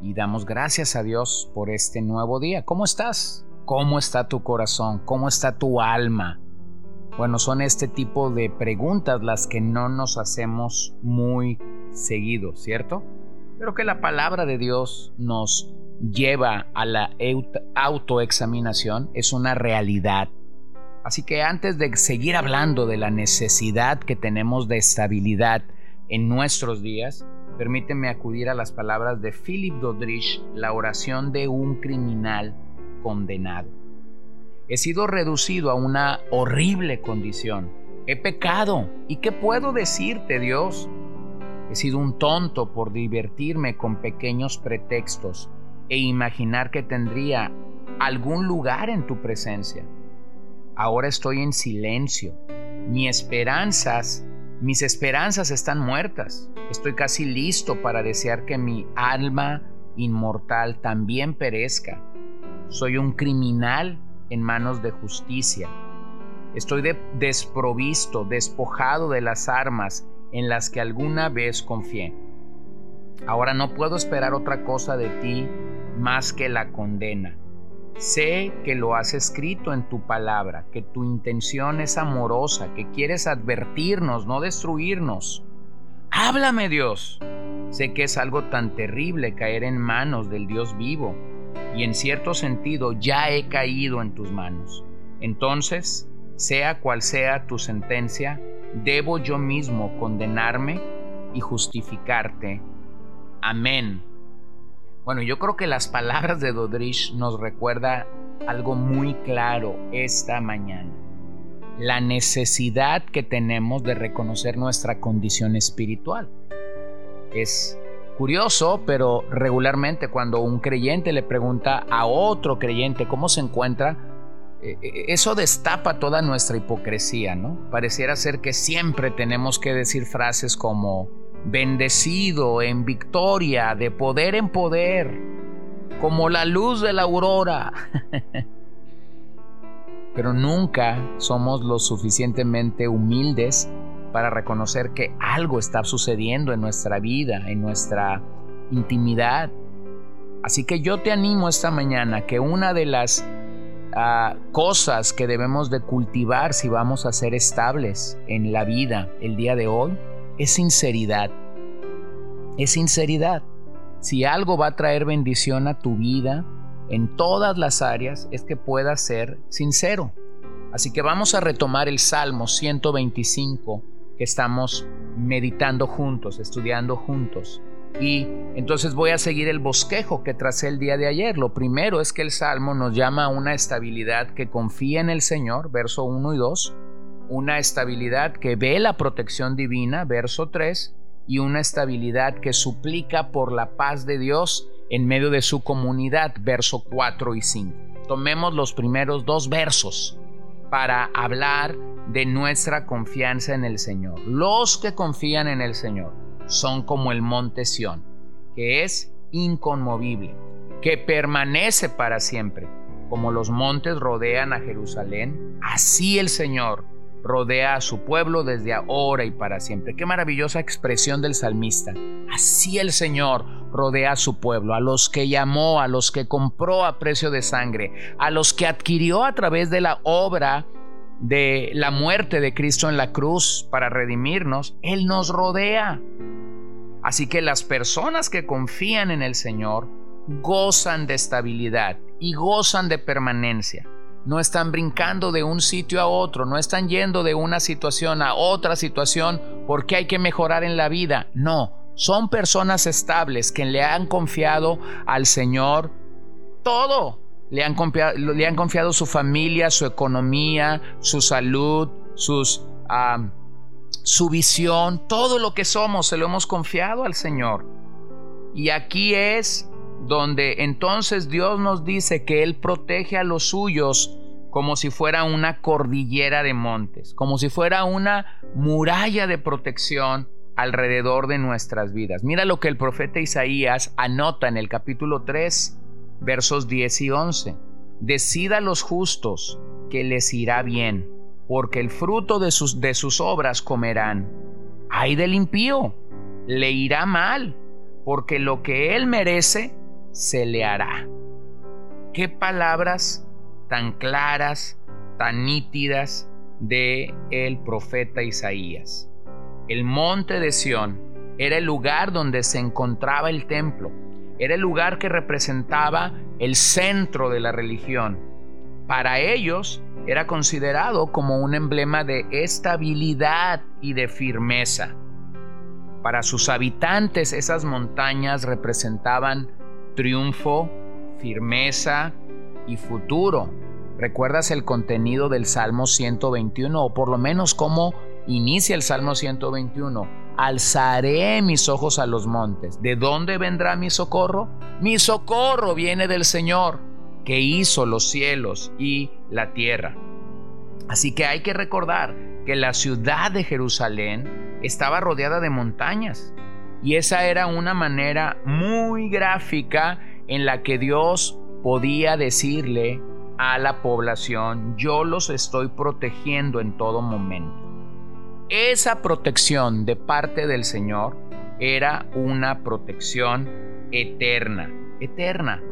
y damos gracias a Dios por este nuevo día. ¿Cómo estás? ¿Cómo está tu corazón? ¿Cómo está tu alma? Bueno, son este tipo de preguntas las que no nos hacemos muy seguido, ¿cierto? Pero que la palabra de Dios nos lleva a la autoexaminación es una realidad. Así que antes de seguir hablando de la necesidad que tenemos de estabilidad en nuestros días, permíteme acudir a las palabras de Philip Dodrich, la oración de un criminal condenado. He sido reducido a una horrible condición. He pecado. ¿Y qué puedo decirte, Dios? He sido un tonto por divertirme con pequeños pretextos e imaginar que tendría algún lugar en tu presencia. Ahora estoy en silencio. Mis esperanzas mis esperanzas están muertas. Estoy casi listo para desear que mi alma inmortal también perezca. Soy un criminal en manos de justicia. Estoy desprovisto, despojado de las armas en las que alguna vez confié. Ahora no puedo esperar otra cosa de ti más que la condena. Sé que lo has escrito en tu palabra, que tu intención es amorosa, que quieres advertirnos, no destruirnos. Háblame Dios. Sé que es algo tan terrible caer en manos del Dios vivo, y en cierto sentido ya he caído en tus manos. Entonces, sea cual sea tu sentencia, debo yo mismo condenarme y justificarte. Amén. Bueno, yo creo que las palabras de Dodrich nos recuerda algo muy claro esta mañana. La necesidad que tenemos de reconocer nuestra condición espiritual. Es curioso, pero regularmente cuando un creyente le pregunta a otro creyente cómo se encuentra, eh, eh, eso destapa toda nuestra hipocresía, ¿no? Pareciera ser que siempre tenemos que decir frases como bendecido en victoria, de poder en poder, como la luz de la aurora. Pero nunca somos lo suficientemente humildes para reconocer que algo está sucediendo en nuestra vida, en nuestra intimidad. Así que yo te animo esta mañana que una de las ah, cosas que debemos de cultivar si vamos a ser estables en la vida el día de hoy es sinceridad. Es sinceridad. Si algo va a traer bendición a tu vida en todas las áreas, es que puedas ser sincero. Así que vamos a retomar el Salmo 125 que estamos meditando juntos, estudiando juntos. Y entonces voy a seguir el bosquejo que tracé el día de ayer. Lo primero es que el Salmo nos llama a una estabilidad que confía en el Señor, verso 1 y 2 una estabilidad que ve la protección divina, verso 3, y una estabilidad que suplica por la paz de Dios en medio de su comunidad, verso 4 y 5. Tomemos los primeros dos versos para hablar de nuestra confianza en el Señor. Los que confían en el Señor son como el monte Sión, que es inconmovible, que permanece para siempre. Como los montes rodean a Jerusalén, así el Señor rodea a su pueblo desde ahora y para siempre. Qué maravillosa expresión del salmista. Así el Señor rodea a su pueblo, a los que llamó, a los que compró a precio de sangre, a los que adquirió a través de la obra de la muerte de Cristo en la cruz para redimirnos. Él nos rodea. Así que las personas que confían en el Señor gozan de estabilidad y gozan de permanencia no están brincando de un sitio a otro, no están yendo de una situación a otra situación porque hay que mejorar en la vida. No, son personas estables que le han confiado al Señor todo. Le han confiado, su familia, su economía, su salud, su visión, todo lo que somos se lo hemos confiado al Señor. Y aquí es donde entonces Dios nos dice que Él protege a los suyos como si fuera una cordillera de montes, como si fuera una muralla de protección alrededor de nuestras vidas. Mira lo que el profeta Isaías anota en el capítulo 3, versos 10 y 11. Decida a los justos que les irá bien, porque el fruto de sus, de sus obras comerán. Ay del impío, le irá mal, porque lo que él merece se le hará. Qué palabras tan claras, tan nítidas de el profeta Isaías. El monte de Sión era el lugar donde se encontraba el templo, era el lugar que representaba el centro de la religión. Para ellos era considerado como un emblema de estabilidad y de firmeza. Para sus habitantes esas montañas representaban triunfo, firmeza y futuro. ¿Recuerdas el contenido del Salmo 121 o por lo menos cómo inicia el Salmo 121? Alzaré mis ojos a los montes. ¿De dónde vendrá mi socorro? Mi socorro viene del Señor, que hizo los cielos y la tierra. Así que hay que recordar que la ciudad de Jerusalén estaba rodeada de montañas y esa era una manera muy gráfica en la que Dios podía decirle a la población, yo los estoy protegiendo en todo momento. Esa protección de parte del Señor era una protección eterna, eterna.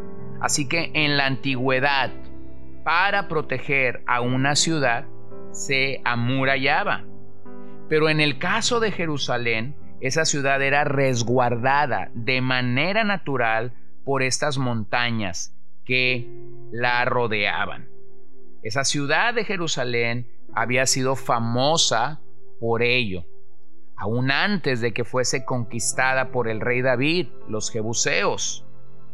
Así que en la antigüedad, para proteger a una ciudad, se amurallaba. Pero en el caso de Jerusalén, esa ciudad era resguardada de manera natural por estas montañas que la rodeaban. Esa ciudad de Jerusalén había sido famosa por ello. Aún antes de que fuese conquistada por el rey David, los jebuseos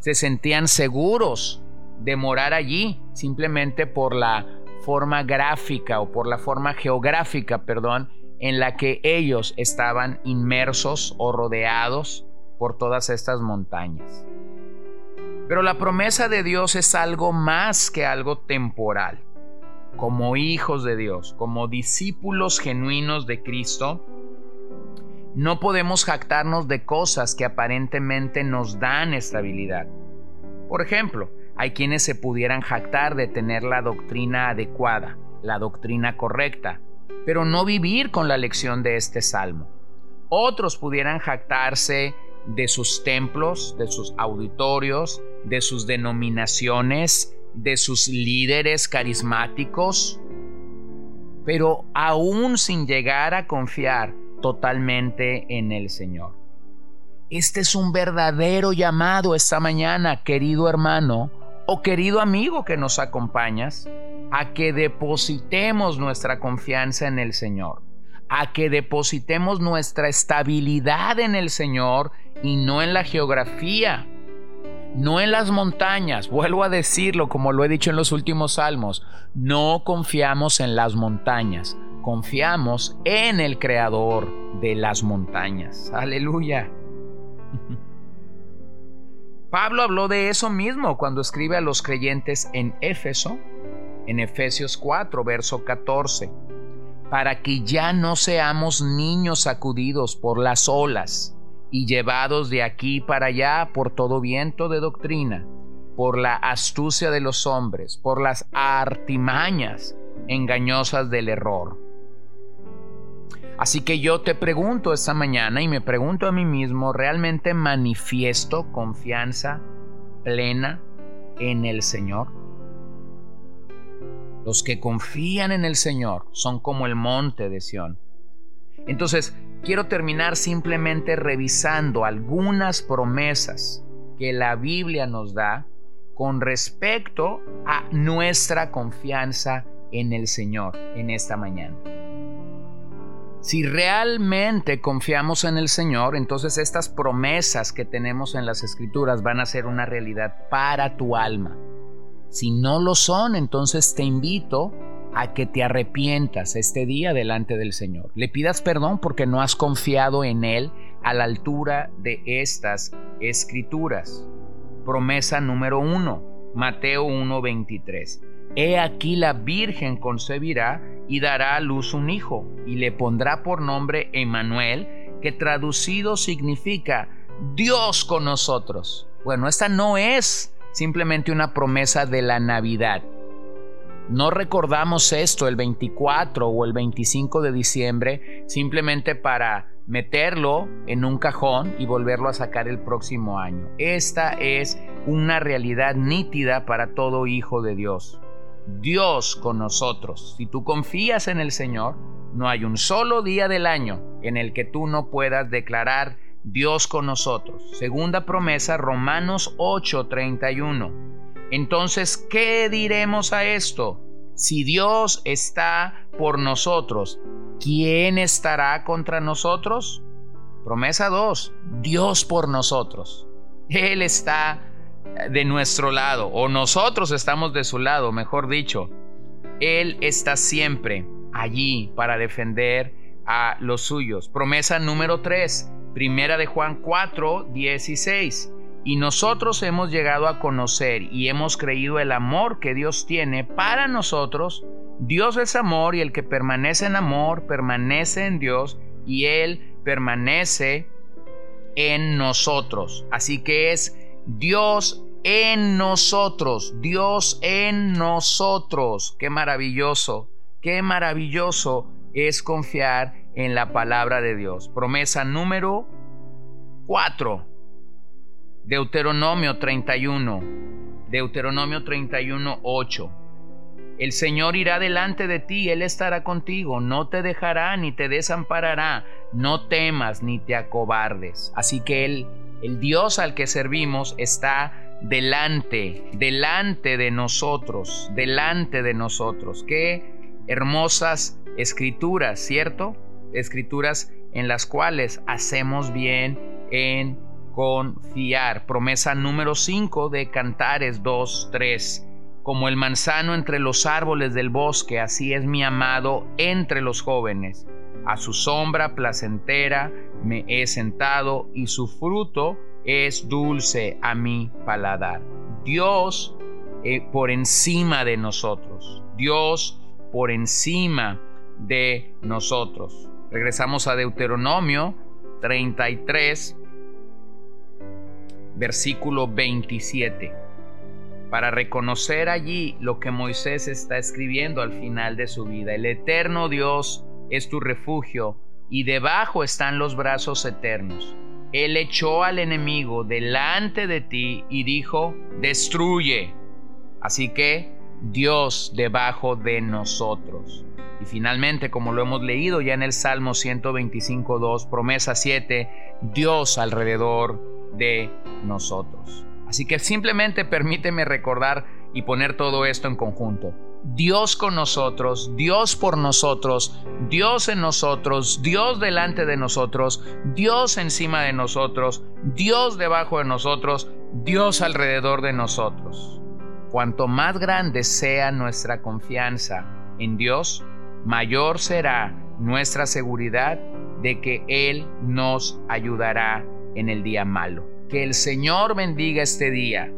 se sentían seguros de morar allí simplemente por la forma gráfica o por la forma geográfica, perdón, en la que ellos estaban inmersos o rodeados por todas estas montañas. Pero la promesa de Dios es algo más que algo temporal. Como hijos de Dios, como discípulos genuinos de Cristo, no podemos jactarnos de cosas que aparentemente nos dan estabilidad. Por ejemplo, hay quienes se pudieran jactar de tener la doctrina adecuada, la doctrina correcta, pero no vivir con la lección de este salmo. Otros pudieran jactarse de sus templos, de sus auditorios, de sus denominaciones, de sus líderes carismáticos, pero aún sin llegar a confiar totalmente en el Señor. Este es un verdadero llamado esta mañana, querido hermano o querido amigo que nos acompañas, a que depositemos nuestra confianza en el Señor, a que depositemos nuestra estabilidad en el Señor y no en la geografía, no en las montañas. Vuelvo a decirlo como lo he dicho en los últimos salmos, no confiamos en las montañas, confiamos en el creador de las montañas. Aleluya. Pablo habló de eso mismo cuando escribe a los creyentes en Éfeso en Efesios 4, verso 14, para que ya no seamos niños sacudidos por las olas y llevados de aquí para allá por todo viento de doctrina, por la astucia de los hombres, por las artimañas engañosas del error. Así que yo te pregunto esta mañana y me pregunto a mí mismo, ¿realmente manifiesto confianza plena en el Señor? Los que confían en el Señor son como el monte de Sión. Entonces, quiero terminar simplemente revisando algunas promesas que la Biblia nos da con respecto a nuestra confianza en el Señor en esta mañana. Si realmente confiamos en el Señor, entonces estas promesas que tenemos en las Escrituras van a ser una realidad para tu alma. Si no lo son, entonces te invito a que te arrepientas este día delante del Señor. Le pidas perdón porque no has confiado en Él a la altura de estas escrituras. Promesa número uno, Mateo 1:23. He aquí la Virgen concebirá y dará a luz un hijo, y le pondrá por nombre Emmanuel, que traducido significa Dios con nosotros. Bueno, esta no es simplemente una promesa de la Navidad. No recordamos esto el 24 o el 25 de diciembre simplemente para meterlo en un cajón y volverlo a sacar el próximo año. Esta es una realidad nítida para todo hijo de Dios. Dios con nosotros. Si tú confías en el Señor, no hay un solo día del año en el que tú no puedas declarar Dios con nosotros. Segunda promesa, Romanos 8:31. Entonces, ¿qué diremos a esto? Si Dios está por nosotros, ¿quién estará contra nosotros? Promesa 2, Dios por nosotros. Él está de nuestro lado, o nosotros estamos de su lado, mejor dicho. Él está siempre allí para defender a los suyos. Promesa número 3, primera de Juan 4, 16. Y nosotros hemos llegado a conocer y hemos creído el amor que Dios tiene para nosotros. Dios es amor y el que permanece en amor permanece en Dios y Él permanece en nosotros. Así que es Dios en nosotros, Dios en nosotros. Qué maravilloso, qué maravilloso es confiar en la palabra de Dios. Promesa número 4. Deuteronomio 31. Deuteronomio 31, 8. El Señor irá delante de ti, Él estará contigo, no te dejará ni te desamparará, no temas ni te acobardes. Así que el Dios al que servimos está delante, delante de nosotros, delante de nosotros. Qué hermosas escrituras, ¿cierto? Escrituras en las cuales hacemos bien en confiar. Promesa número 5 de Cantares 2, 3. Como el manzano entre los árboles del bosque, así es mi amado entre los jóvenes. A su sombra placentera me he sentado y su fruto es dulce a mi paladar. Dios eh, por encima de nosotros. Dios por encima de nosotros. Regresamos a Deuteronomio 33, versículo 27, para reconocer allí lo que Moisés está escribiendo al final de su vida. El eterno Dios es tu refugio y debajo están los brazos eternos. Él echó al enemigo delante de ti y dijo, destruye. Así que Dios debajo de nosotros. Y finalmente, como lo hemos leído ya en el Salmo 125.2, promesa 7, Dios alrededor de nosotros. Así que simplemente permíteme recordar y poner todo esto en conjunto. Dios con nosotros, Dios por nosotros, Dios en nosotros, Dios delante de nosotros, Dios encima de nosotros, Dios debajo de nosotros, Dios alrededor de nosotros. Cuanto más grande sea nuestra confianza en Dios, mayor será nuestra seguridad de que Él nos ayudará en el día malo. Que el Señor bendiga este día,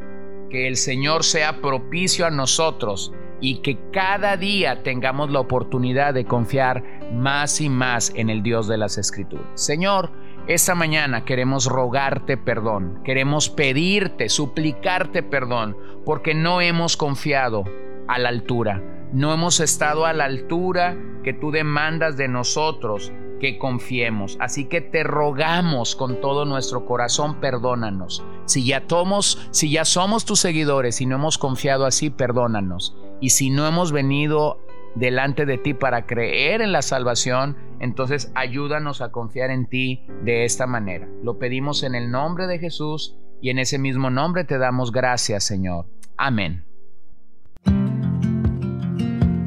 que el Señor sea propicio a nosotros y que cada día tengamos la oportunidad de confiar más y más en el Dios de las Escrituras. Señor, esta mañana queremos rogarte perdón, queremos pedirte, suplicarte perdón, porque no hemos confiado a la altura, no hemos estado a la altura que tú demandas de nosotros que confiemos. Así que te rogamos con todo nuestro corazón, perdónanos. Si ya somos, si ya somos tus seguidores y no hemos confiado así, perdónanos. Y si no hemos venido delante de ti para creer en la salvación, entonces ayúdanos a confiar en ti de esta manera. Lo pedimos en el nombre de Jesús y en ese mismo nombre te damos gracias, Señor. Amén.